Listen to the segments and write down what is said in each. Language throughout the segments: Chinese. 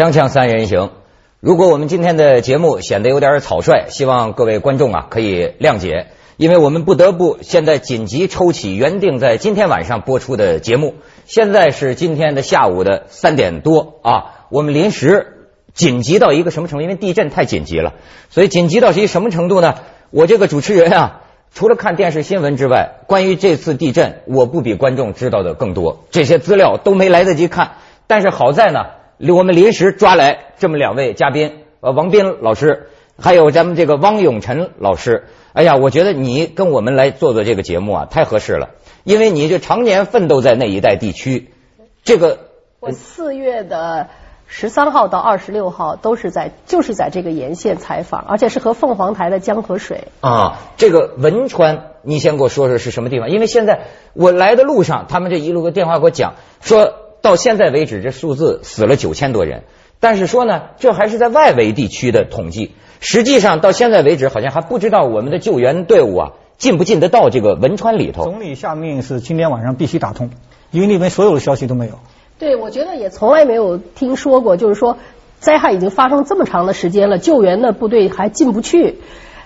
锵锵三人行，如果我们今天的节目显得有点草率，希望各位观众啊可以谅解，因为我们不得不现在紧急抽起原定在今天晚上播出的节目。现在是今天的下午的三点多啊，我们临时紧急到一个什么程度？因为地震太紧急了，所以紧急到是一什么程度呢？我这个主持人啊，除了看电视新闻之外，关于这次地震，我不比观众知道的更多，这些资料都没来得及看。但是好在呢。我们临时抓来这么两位嘉宾，呃，王斌老师，还有咱们这个汪永辰老师。哎呀，我觉得你跟我们来做做这个节目啊，太合适了，因为你就常年奋斗在那一带地区。这个我四月的十三号到二十六号都是在就是在这个沿线采访，而且是和凤凰台的江河水啊。这个汶川，你先给我说说是什么地方？因为现在我来的路上，他们这一路个电话给我讲说。到现在为止，这数字死了九千多人，但是说呢，这还是在外围地区的统计。实际上到现在为止，好像还不知道我们的救援队伍啊进不进得到这个汶川里头。总理下命是今天晚上必须打通，因为那边所有的消息都没有。对，我觉得也从来没有听说过，就是说灾害已经发生这么长的时间了，救援的部队还进不去。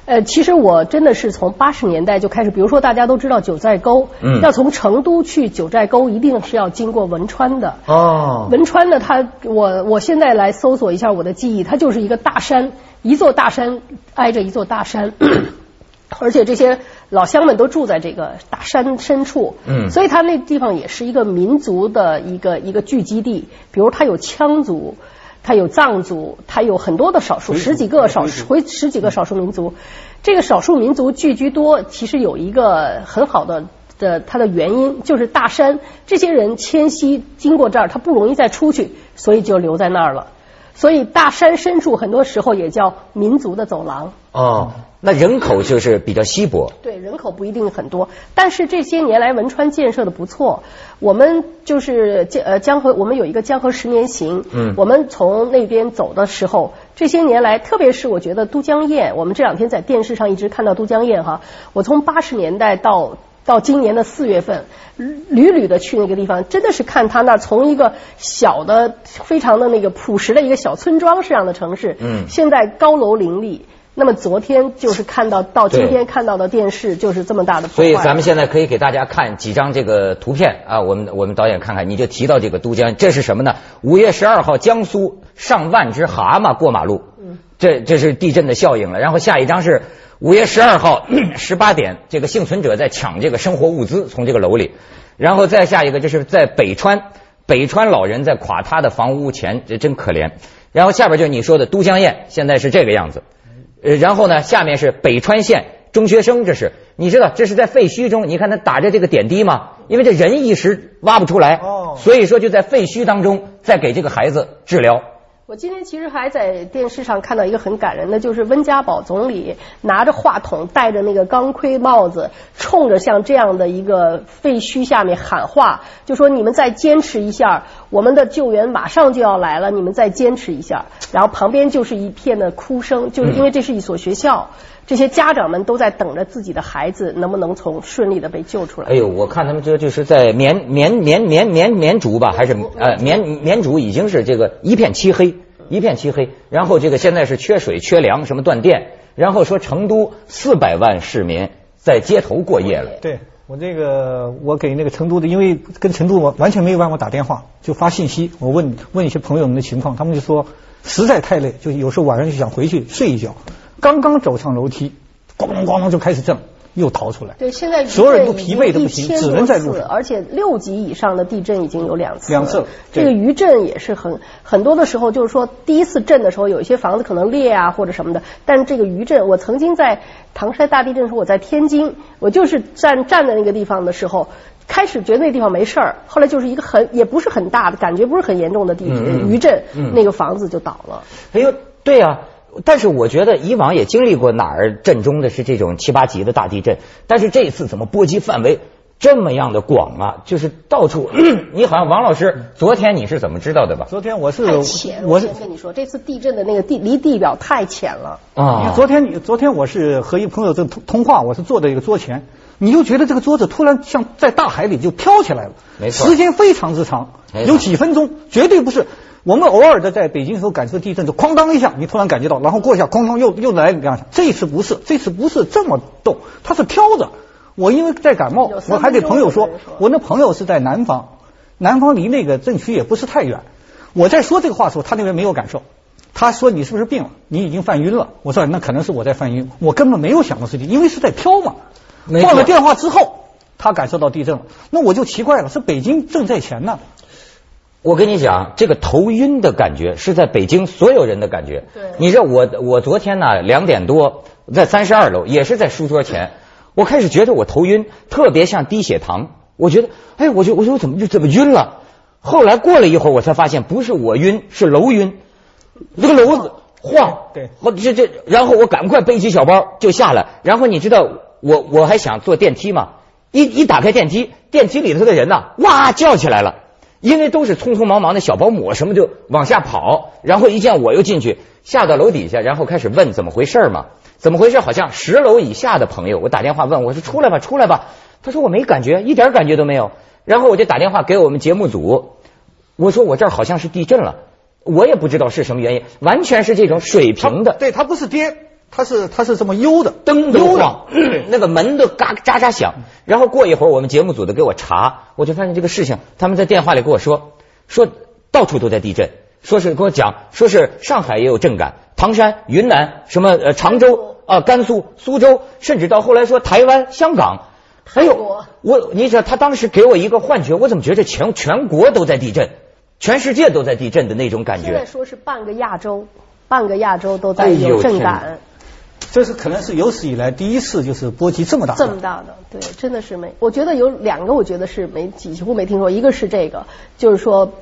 呃，其实我真的是从八十年代就开始，比如说大家都知道九寨沟，嗯，要从成都去九寨沟，一定是要经过汶川的。哦，汶川呢，它我我现在来搜索一下我的记忆，它就是一个大山，一座大山挨着一座大山，而且这些老乡们都住在这个大山深处，嗯，所以它那地方也是一个民族的一个一个聚集地，比如它有羌族。它有藏族，它有很多的少数，十几个少数，回十几个少数民族。这个少数民族聚居多，其实有一个很好的的它的原因，就是大山，这些人迁徙经过这儿，他不容易再出去，所以就留在那儿了。所以大山深处很多时候也叫民族的走廊。哦。那人口就是比较稀薄，对，人口不一定很多，但是这些年来汶川建设的不错。我们就是江呃江河，我们有一个江河十年行，嗯，我们从那边走的时候，这些年来，特别是我觉得都江堰，我们这两天在电视上一直看到都江堰哈。我从八十年代到到今年的四月份，屡屡的去那个地方，真的是看他那从一个小的、非常的那个朴实的一个小村庄式样的城市，嗯，现在高楼林立。那么昨天就是看到到今天看到的电视就是这么大的所以咱们现在可以给大家看几张这个图片啊，我们我们导演看看，你就提到这个都江，这是什么呢？五月十二号，江苏上万只蛤蟆过马路，嗯，这这是地震的效应了。然后下一张是五月十二号十八点，这个幸存者在抢这个生活物资从这个楼里，然后再下一个，就是在北川，北川老人在垮塌的房屋前，这真可怜。然后下边就是你说的都江堰，现在是这个样子。呃，然后呢，下面是北川县中学生，这是你知道这是在废墟中，你看他打着这个点滴吗？因为这人一时挖不出来，哦，所以说就在废墟当中在给这个孩子治疗。我今天其实还在电视上看到一个很感人的，就是温家宝总理拿着话筒，戴着那个钢盔帽子，冲着像这样的一个废墟下面喊话，就说你们再坚持一下，我们的救援马上就要来了，你们再坚持一下。然后旁边就是一片的哭声，就是因为这是一所学校。这些家长们都在等着自己的孩子能不能从顺利的被救出来。哎呦，我看他们这就是在绵绵绵绵绵绵竹吧，还是呃绵绵竹已经是这个一片漆黑，一片漆黑。然后这个现在是缺水、缺粮，什么断电。然后说成都四百万市民在街头过夜了。对我这个，我给那个成都的，因为跟成都我完全没有办法打电话，就发信息。我问问一些朋友们的情况，他们就说实在太累，就有时候晚上就想回去睡一觉。刚刚走上楼梯，咣咣咣咣就开始震，又逃出来。对，现在所有人都疲惫的不行，只能在路上。而且六级以上的地震已经有两次。两次。这个余震也是很很多的时候，就是说第一次震的时候，有一些房子可能裂啊或者什么的。但这个余震，我曾经在唐山大地震的时候，我在天津，我就是站站在那个地方的时候，开始觉得那地方没事儿，后来就是一个很也不是很大的感觉，不是很严重的地震余震，那个房子就倒了。哎呦，对呀。但是我觉得以往也经历过哪儿震中的是这种七八级的大地震，但是这次怎么波及范围这么样的广啊？就是到处，你好像王老师，昨天你是怎么知道的吧？昨天我是太浅，我先跟你说，这次地震的那个地离地表太浅了啊。昨天你昨天我是和一朋友在通通话，我是坐在一个桌前，你就觉得这个桌子突然像在大海里就飘起来了，没错，时间非常之长，有几分钟，绝对不是。我们偶尔的在北京时候感受地震，就哐当一下，你突然感觉到，然后过一下哐当又又来两下。这次不是，这次不是这么动，它是飘着。我因为在感冒我还给朋友说我那朋友是在南方，南方离那个震区也不是太远。我在说这个话的时候，他那边没有感受。他说你是不是病了？你已经犯晕了。我说那可能是我在犯晕，我根本没有想到事情，因为是在飘嘛。挂了电话之后，他感受到地震了，那我就奇怪了，是北京正在前呢。我跟你讲，这个头晕的感觉是在北京所有人的感觉。对你知道我我昨天呢两点多在三十二楼，也是在书桌前，我开始觉得我头晕，特别像低血糖。我觉得，哎，我就我说我怎么就怎么晕了？后来过了一会儿，我才发现不是我晕，是楼晕，这个楼子晃。对我这这，然后我赶快背起小包就下来。然后你知道我我还想坐电梯嘛？一一打开电梯，电梯里头的人呐，哇叫起来了。因为都是匆匆忙忙的小保姆，什么就往下跑，然后一见我又进去，下到楼底下，然后开始问怎么回事嘛？怎么回事？好像十楼以下的朋友，我打电话问，我说出来吧，出来吧。他说我没感觉，一点感觉都没有。然后我就打电话给我们节目组，我说我这儿好像是地震了，我也不知道是什么原因，完全是这种水平的对，它不是颠，它是它是这么悠的，灯都悠的晃，那个门都嘎喳喳响。然后过一会儿，我们节目组的给我查，我就发现这个事情，他们在电话里跟我说，说到处都在地震，说是跟我讲，说是上海也有震感，唐山、云南、什么呃常州啊、甘肃、苏州，甚至到后来说台湾、香港。还有泰国我，你知道他当时给我一个幻觉，我怎么觉得全全国都在地震，全世界都在地震的那种感现在觉？说是半个亚洲，半个亚洲都在有震感，这是可能是有史以来第一次就是波及这么大的。这么大的，对，真的是没。我觉得有两个，我觉得是没几乎没听说，一个是这个，就是说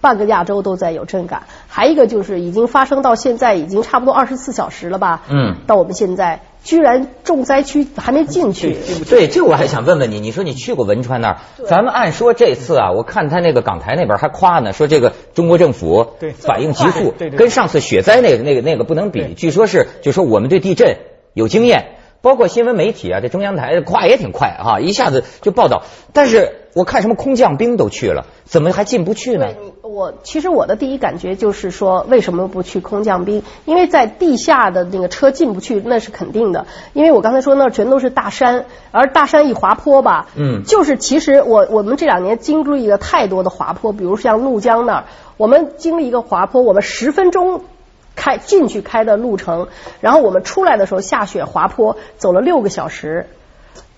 半个亚洲都在有震感，还一个就是已经发生到现在已经差不多二十四小时了吧？嗯到我们现在居然重灾区还没进去。对，这我还想问问你，你说你去过汶川那儿？咱们按说这次啊，我看他那个港台那边还夸呢，说这个中国政府对反应急速，跟上次雪灾那个那个那个不能比。据说是，就说我们对地震有经验，包括新闻媒体啊，这中央台夸也挺快啊，一下子就报道。但是我看什么空降兵都去了，怎么还进不去呢对？你，我其实我的第一感觉就是说，为什么不去空降兵？因为在地下的那个车进不去，那是肯定的。因为我刚才说那全都是大山，而大山一滑坡吧，嗯就是其实我我们这两年经历了太多的滑坡，比如像怒江那儿，我们经历一个滑坡，我们十分钟。开进去开的路程，然后我们出来的时候下雪滑坡，走了六个小时。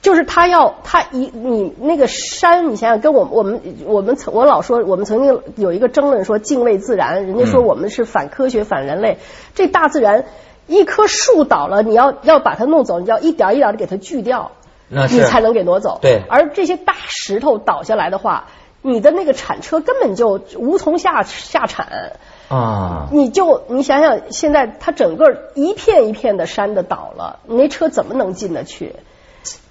就是他要他一你那个山，你想想，跟我我们我们曾我老说，我们曾经有一个争论说敬畏自然，人家说嗯我们是反科学反人类。这大自然一棵树倒了，你要要把它弄走，你要一点一点的给它锯掉，你才能给挪走。对而这些大石头倒下来的话，你的那个铲车根本就无从下下铲。啊，你就你想想，现在它整个一片一片的山的倒了，你那车怎么能进得去？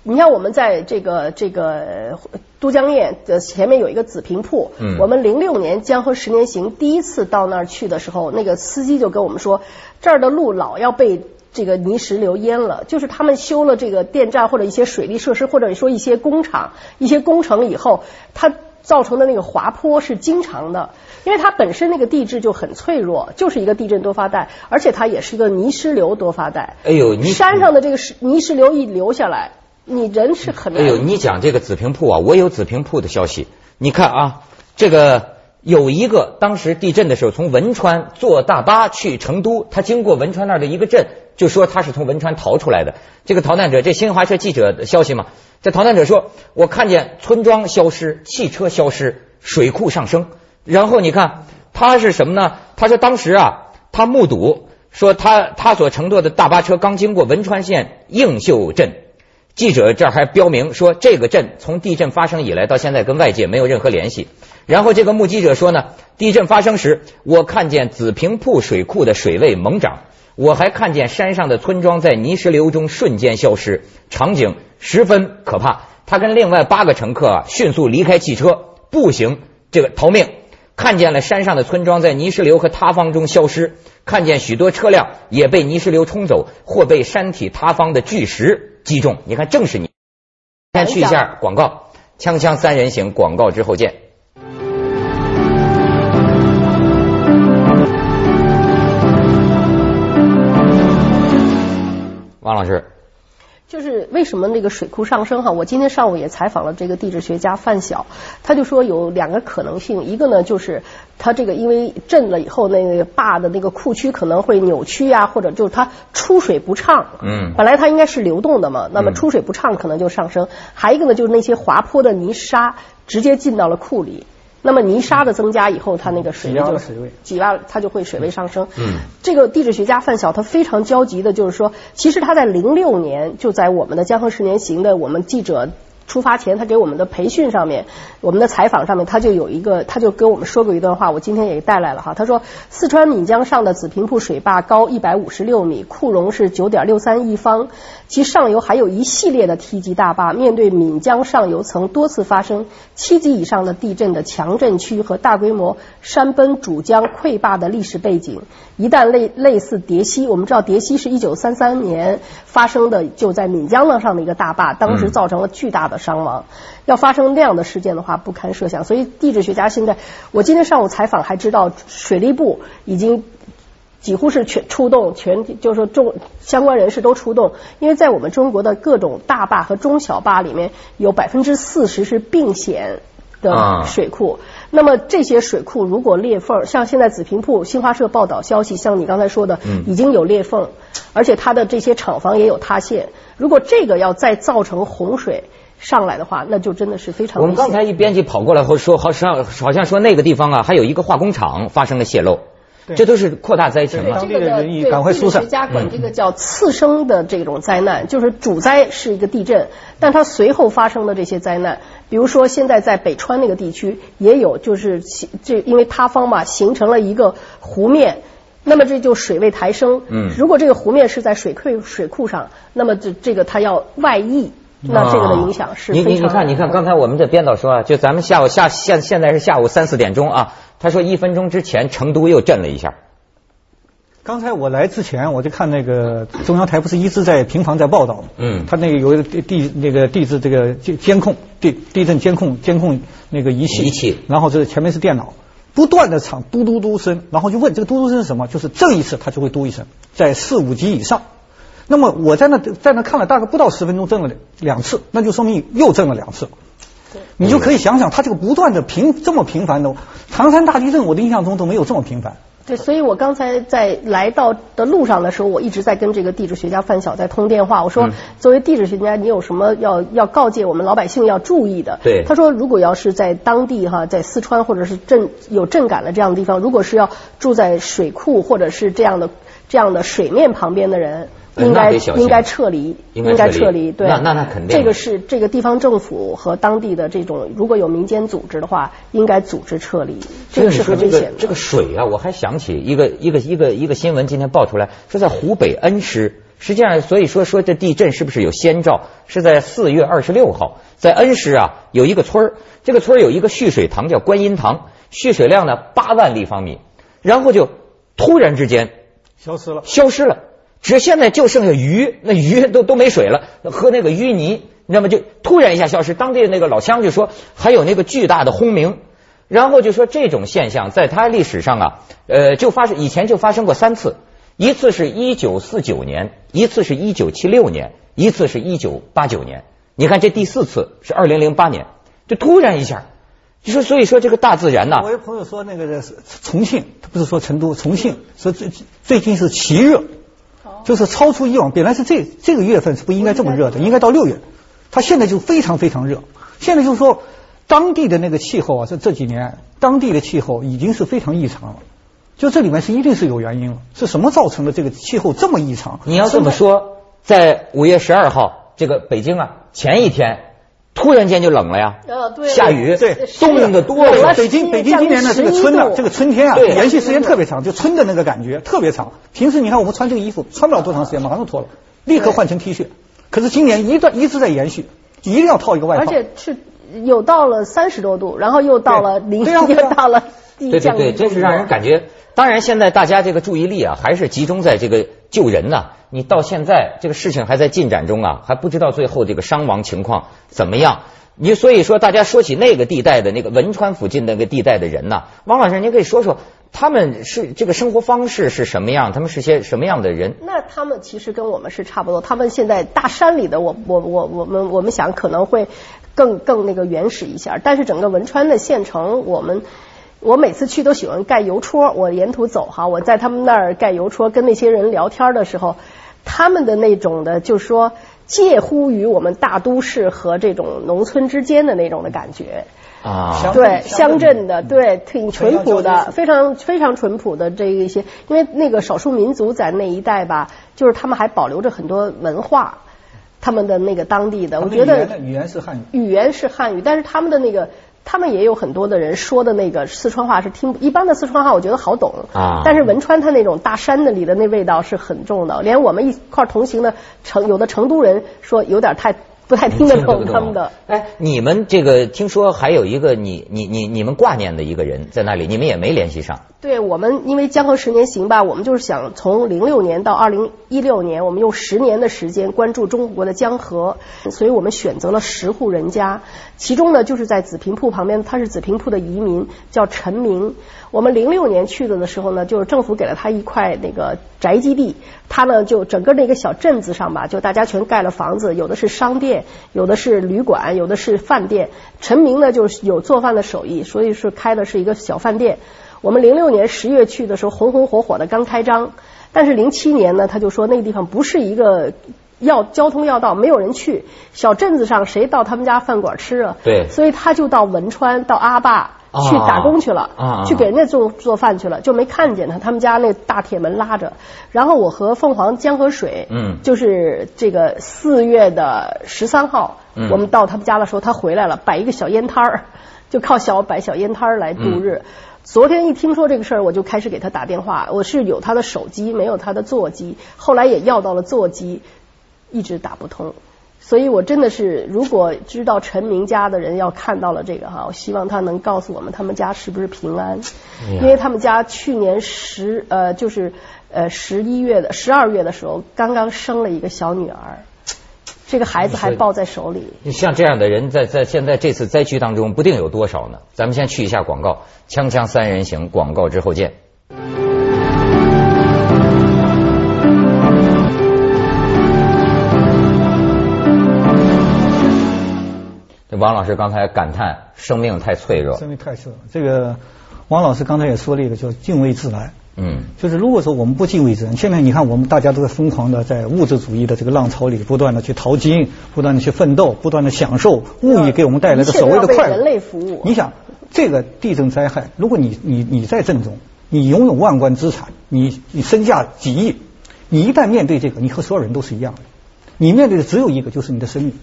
你像我们在这个这个呃都江堰的前面有一个紫坪铺，嗯我们零六年江河十年行第一次到那儿去的时候，那个司机就跟我们说，这儿的路老要被这个泥石流淹了，就是他们修了这个电站或者一些水利设施，或者说一些工厂、一些工程以后，它造成的那个滑坡是经常的，因为它本身那个地质就很脆弱，就是一个地震多发带，而且它也是一个泥石流多发带。哎呦，你山上的这个石泥石流一流下来，你人是很难。哎呦，你讲这个紫坪铺啊，我有紫坪铺的消息。你看啊，这个有一个当时地震的时候，从汶川坐大巴去成都，他经过汶川那儿的一个镇，就说他是从汶川逃出来的。这个逃难者，这新华社记者的消息嘛，这逃难者说，我看见村庄消失，汽车消失，水库上升。然后你看他是什么呢？他说当时啊，他目睹说他他所乘坐的大巴车刚经过汶川县映秀镇。记者这儿还标明说，这个镇从地震发生以来到现在跟外界没有任何联系。然后这个目击者说呢，地震发生时，我看见紫坪铺水库的水位猛涨，我还看见山上的村庄在泥石流中瞬间消失，场景十分可怕。他跟另外八个乘客啊迅速离开汽车，步行这个逃命。看见了山上的村庄在泥石流和塌方中消失，看见许多车辆也被泥石流冲走，或被山体塌方的巨石击中你看正是你。先去一下广告。锵锵三人行广告之后见。王老师就是为什么那个水库上升哈？我今天上午也采访了这个地质学家范晓，他就说有两个可能性，一个呢就是它这个因为震了以后，那个坝的那个库区可能会扭曲呀，或者就是它出水不畅。嗯。本来它应该是流动的嘛，那么出水不畅可能就上升。还一个呢就是那些滑坡的泥沙直接进到了库里。那么泥沙的增加以后，它那个水位就挤压，它就会水位上升。嗯，这个地质学家范晓他非常焦急的，就是说，其实他在零六年就在我们的江河十年行的我们记者。出发前，他给我们的培训上面，我们的采访上面，他就有一个，他就跟我们说过一段话，我今天也带来了哈。他说，四川岷江上的紫坪铺水坝高一百五十六米，库容是九点六三亿方，其上游还有一系列的梯级大坝。面对岷江上游曾多次发生七级以上的地震的强震区和大规模山崩主江溃坝的历史背景，一旦类类似叠溪，我们知道叠溪是一九三三年发生的，就在岷江浪上的一个大坝，当时造成了巨大的的。伤亡，要发生那样的事件的话，不堪设想。所以地质学家现在，我今天上午采访还知道，水利部已经几乎是全出动，全就是说中相关人士都出动，因为在我们中国的各种大坝和中小坝里面，有百分之四十是并险的水库。那么这些水库如果裂缝，像现在紫坪铺新华社报道消息，像你刚才说的，已经有裂缝，而且它的这些厂房也有塌陷。如果这个要再造成洪水，上来的话，那就真的是非常。我们刚才一编辑跑过来后说，好像好像说那个地方啊，还有一个化工厂发生了泄漏，这都是扩大灾情了。这个的对地质学家管这个叫次生的这种灾难，就是主灾是一个地震，但它随后发生的这些灾难，比如说现在在北川那个地区也有，就是这因为塌方嘛，形成了一个湖面，那么这就水位抬升。嗯。如果这个湖面是在水库水库上，那么这这个它要外溢。那这个的影响是你你你看你看，刚才我们的编导说啊，就咱们下午下现现在是下午三四点钟啊，他说一分钟之前成都又震了一下。刚才我来之前我就看那个中央台不是一直在频繁在报道吗？嗯。他那个有一个地地那个地质这个监监控地地震监控监控那个仪器仪器，然后这前面是电脑，不断的唱嘟嘟嘟声，然后就问这个嘟嘟声是什么？就是震一次它就会嘟一声，在四五级以上。那么我在那在那看了大概不到十分钟，震了两次，那就说明又震了两次。你就可以想想，它这个不断的频这么频繁的，唐山大地震，我的印象中都没有这么频繁。对，所以我刚才在来到的路上的时候，我一直在跟这个地质学家范晓在通电话。我说，作为地质学家，你有什么要要告诫我们老百姓要注意的？对。他说，如果要是在当地哈，在四川或者是震有震感的这样的地方，如果是要住在水库或者是这样的这样的水面旁边的人。应该应该撤离，应该撤离。对，那那那肯定。这个是这个地方政府和当地的这种，如果有民间组织的话，应该组织撤离。这个是很危险的。这个水啊，我还想起一个一个一个一个新闻，今天爆出来，说在湖北恩施。实际上，所以说说这地震是不是有先兆？是在四月二十六号，在恩施啊有一个村儿，这个村儿有一个蓄水塘叫观音塘，蓄水量呢八万立方米，然后就突然之间消失了，消失了。只现在就剩下鱼，那鱼都都没水了，喝那个淤泥，那么就突然一下消失。当地那个老乡就说，还有那个巨大的轰鸣，然后就说这种现象在他历史上啊，呃，就发生以前就发生过三次，一次是一九四九年，一次是一九七六年，一次是一九八九年。你看这第四次是二零零八年，就突然一下，就说所以说这个大自然呐。我有朋友说那个重庆，他不是说成都，重庆说最最近是奇热。就是超出以往，本来是这这个月份是不应该这么热的，应该到六月，它现在就非常非常热。现在就是说，当地的那个气候啊，这这几年当地的气候已经是非常异常了。就这里面是一定是有原因了，是什么造成的这个气候这么异常？你要这么说，在五月十二号，这个北京啊，前一天。突然间就冷了呀，下雨，对，冻的多了。北京北京今年的这个春呢，这个春天啊，延续时间特别长，就春的那个感觉特别长。平时你看我们穿这个衣服，穿不了多长时间，马上就脱了，立刻换成 T 恤。可是今年一段一直在延续，一定要套一个外套。而且是有到了三十多度，然后又到了零，又到了对对对，真是让人感觉。当然，现在大家这个注意力啊，还是集中在这个救人呐。你到现在这个事情还在进展中啊，还不知道最后这个伤亡情况怎么样。你所以说，大家说起那个地带的那个汶川附近那个地带的人呐，王老师，您可以说说他们是这个生活方式是什么样？他们是些什么样的人？那他们其实跟我们是差不多。他们现在大山里的，我我我我们我们想可能会更更那个原始一下。但是整个汶川的县城，我们我每次去都喜欢盖邮戳。我沿途走哈，我在他们那儿盖邮戳，跟那些人聊天的时候，他们的那种的，就是说介乎于我们大都市和这种农村之间的那种的感觉。啊，对乡镇的，对挺淳朴的，非常非常淳朴的这一些，因为那个少数民族在那一带吧，就是他们还保留着很多文化，他们的那个当地的，我觉得语言是汉语，语言是汉语，但是他们的那个，他们也有很多的人说的那个四川话是听一般的四川话，我觉得好懂啊，但是汶川它那种大山子里的那味道是很重的，连我们一块同行的成有的成都人说有点太。不太听得懂他们的。哎，你们这个听说还有一个你你你你们挂念的一个人在那里，你们也没联系上。对我们，因为江河十年行吧，我们就是想从零六年到二零一六年，我们用十年的时间关注中国的江河，所以我们选择了十户人家，其中呢就是在紫坪铺旁边，他是紫坪铺的移民，叫陈明。我们零六年去的的时候呢，就是政府给了他一块那个宅基地，他呢就整个那个小镇子上吧，就大家全盖了房子，有的是商店，有的是旅馆，有的是饭店。陈明呢就是有做饭的手艺，所以是开的是一个小饭店。我们零六年十月去的时候，红红火火的刚开张，但是零七年呢，他就说那个地方不是一个要交通要道，没有人去，小镇子上谁到他们家饭馆吃啊？对，所以他就到汶川到阿坝去打工去了，去给人家做做饭去了，就没看见他，他们家那大铁门拉着。然后我和凤凰江河水，嗯，就是这个四月的十三号，我们到他们家的时候，他回来了，摆一个小烟摊儿，就靠小摆小烟摊儿来度日。昨天一听说这个事儿，我就开始给他打电话。我是有他的手机，没有他的座机。后来也要到了座机，一直打不通。所以我真的是，如果知道陈明家的人要看到了这个哈，我希望他能告诉我们他们家是不是平安。因为他们家去年十呃就是呃十一月的十二月的时候，刚刚生了一个小女儿。这个孩子还抱在手里。像这样的人，在在现在这次灾区当中，不定有多少呢？咱们先去一下广告，锵锵三人行，广告之后见。王老师刚才感叹生命太脆弱，生命太脆弱。这个王老师刚才也说了一个，叫敬畏自然。嗯，就是如果说我们不敬畏自然，现在你看我们大家都在疯狂的在物质主义的这个浪潮里不断的去淘金，不断的去奋斗，不断的享受物欲给我们带来的所谓的快乐。人类服务。你想这个地震灾害，如果你你你在震中，你拥有万贯资产，你你身价几亿，你一旦面对这个，你和所有人都是一样的，你面对的只有一个，就是你的生命，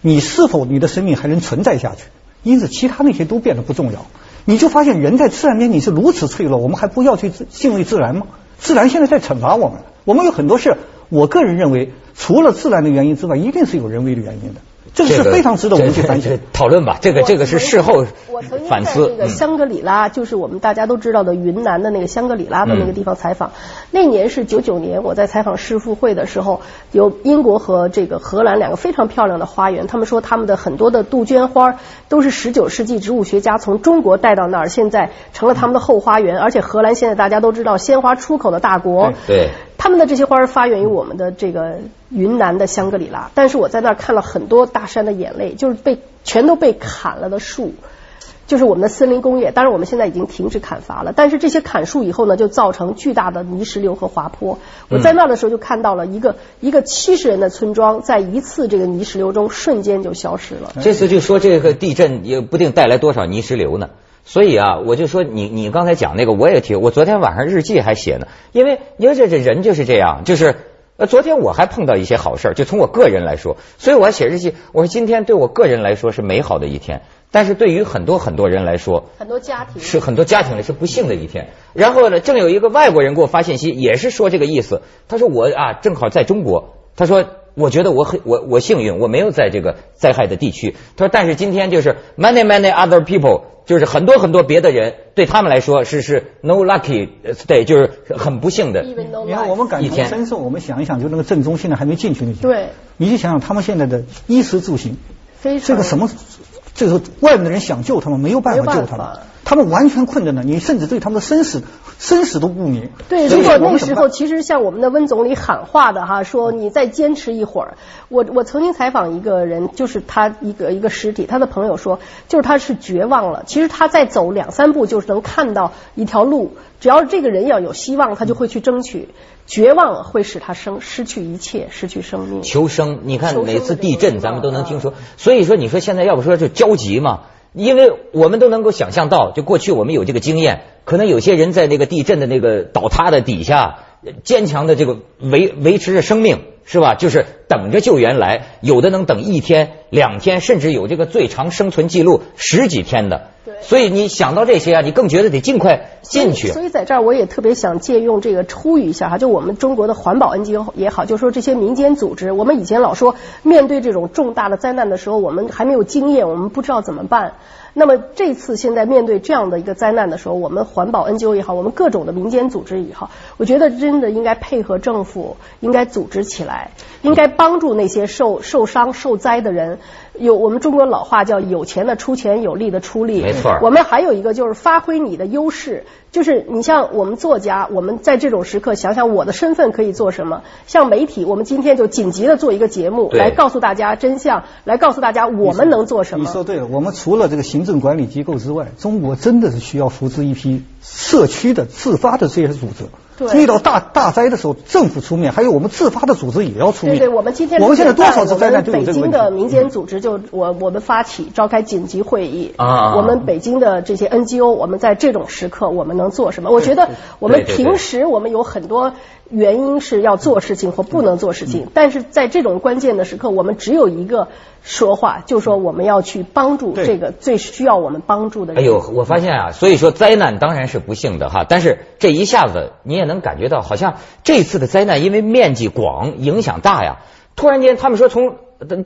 你是否你的生命还能存在下去？因此，其他那些都变得不重要。你就发现人在自然面前是如此脆弱，我们还不要去敬畏自然吗？自然现在在惩罚我们，我们有很多事，我个人认为，除了自然的原因之外，一定是有人为的原因的。这个是非常值得我们去反省、讨论吧。这个这个是事后反思。这个香格里拉就是我们大家都知道的云南的那个香格里拉的那个地方采访。那年是九九年，我在采访世妇会的时候，有英国和这个荷兰两个非常漂亮的花园。他们说他们的很多的杜鹃花都是十九世纪植物学家从中国带到那儿，现在成了他们的后花园。而且荷兰现在大家都知道鲜花出口的大国。对。他们的这些花儿发源于我们的这个云南的香格里拉，但是我在那儿看了很多大山的眼泪，就是被全都被砍了的树，就是我们的森林工业。当然我们现在已经停止砍伐了，但是这些砍树以后呢，就造成巨大的泥石流和滑坡。我在那儿的时候就看到了一个一个七十人的村庄，在一次这个泥石流中瞬间就消失了。这次就说这个地震也不定带来多少泥石流呢。所以啊，我就说你你刚才讲那个，我也提，我昨天晚上日记还写呢。因为因为这这人就是这样，就是呃，昨天我还碰到一些好事，就从我个人来说，所以我要写日记。我说今天对我个人来说是美好的一天，但是对于很多很多人来说，很多家庭是很多家庭里是不幸的一天。然后呢，正有一个外国人给我发信息，也是说这个意思。他说我啊，正好在中国。他说我觉得我很我我幸运，我没有在这个灾害的地区。他说但是今天就是 many many other people。就是很多很多别的人对他们来说是是 no lucky，对，就是很不幸的。你看我们感同身受，我们想一想，就那个震中现在还没进去那些，对，你就想想他们现在的衣食住行，非这个什么这时候外面的人想救他们，没有办法救他们，他们完全困在那，你甚至对他们的生死生死都不明。对，如果那时候其实像我们的温总理喊话的哈，说你再坚持一会儿。我我曾经采访一个人，就是他一个一个尸体，他的朋友说，就是他是绝望了。其实他再走两三步，就是能看到一条路。只要这个人要有希望，他就会去争取。绝望会使他生失去一切，失去生命。求生，你看每次地震，咱们都能听说。所以说，你说现在要不说就焦急嘛？因为我们都能够想象到，就过去我们有这个经验，可能有些人在那个地震的那个倒塌的底下，坚强的这个维维持着生命。是吧？就是等着救援来，有的能等一天、两天，甚至有这个最长生存记录十几天的。对。所以你想到这些啊，你更觉得得尽快进去。所以在这儿，我也特别想借用这个呼吁一下哈，就我们中国的环保 NGO 也好，就说这些民间组织，我们以前老说面对这种重大的灾难的时候，我们还没有经验，我们不知道怎么办。那么这次现在面对这样的一个灾难的时候，我们环保 NGO 也好，我们各种的民间组织也好，我觉得真的应该配合政府，应该组织起来，应该帮助那些受受伤受灾的人。有我们中国老话叫有钱的出钱，有力的出力。没错。我们还有一个就是发挥你的优势，就是你像我们作家，我们在这种时刻想想我的身份可以做什么。像媒体，我们今天就紧急的做一个节目，来告诉大家真相，来告诉大家我们能做什么。你说对了，我们除了这个行政管理机构之外，中国真的是需要扶持一批社区的自发的这些组织。遇到大大灾的时候，政府出面，还有我们自发的组织也要出面。对对，我们今天我们现在多少次灾难就有这个北京的民间组织就我我们发起召开紧急会议啊，我们北京的这些 NGO，我们在这种时刻我们能做什么？我觉得我们平时我们有很多。原因是要做事情或不能做事情，但是在这种关键的时刻，我们只有一个说话，就说我们要去帮助这个最需要我们帮助的人。哎呦，我发现啊，所以说灾难当然是不幸的哈，但是这一下子你也能感觉到，好像这次的灾难因为面积广、影响大呀，突然间他们说从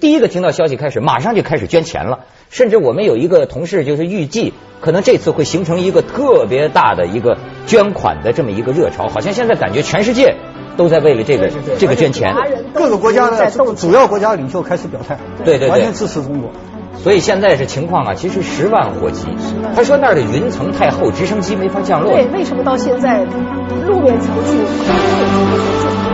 第一个听到消息开始，马上就开始捐钱了，甚至我们有一个同事就是预计。可能这次会形成一个特别大的一个捐款的这么一个热潮，好像现在感觉全世界都在为了这个这个捐钱，各个国家的主要国家领袖开始表态，对对对，完全支持中国。所以现在是情况啊，其实十万火急。他说那儿的云层太厚，直升机没法降落。对，为什么到现在路面层级？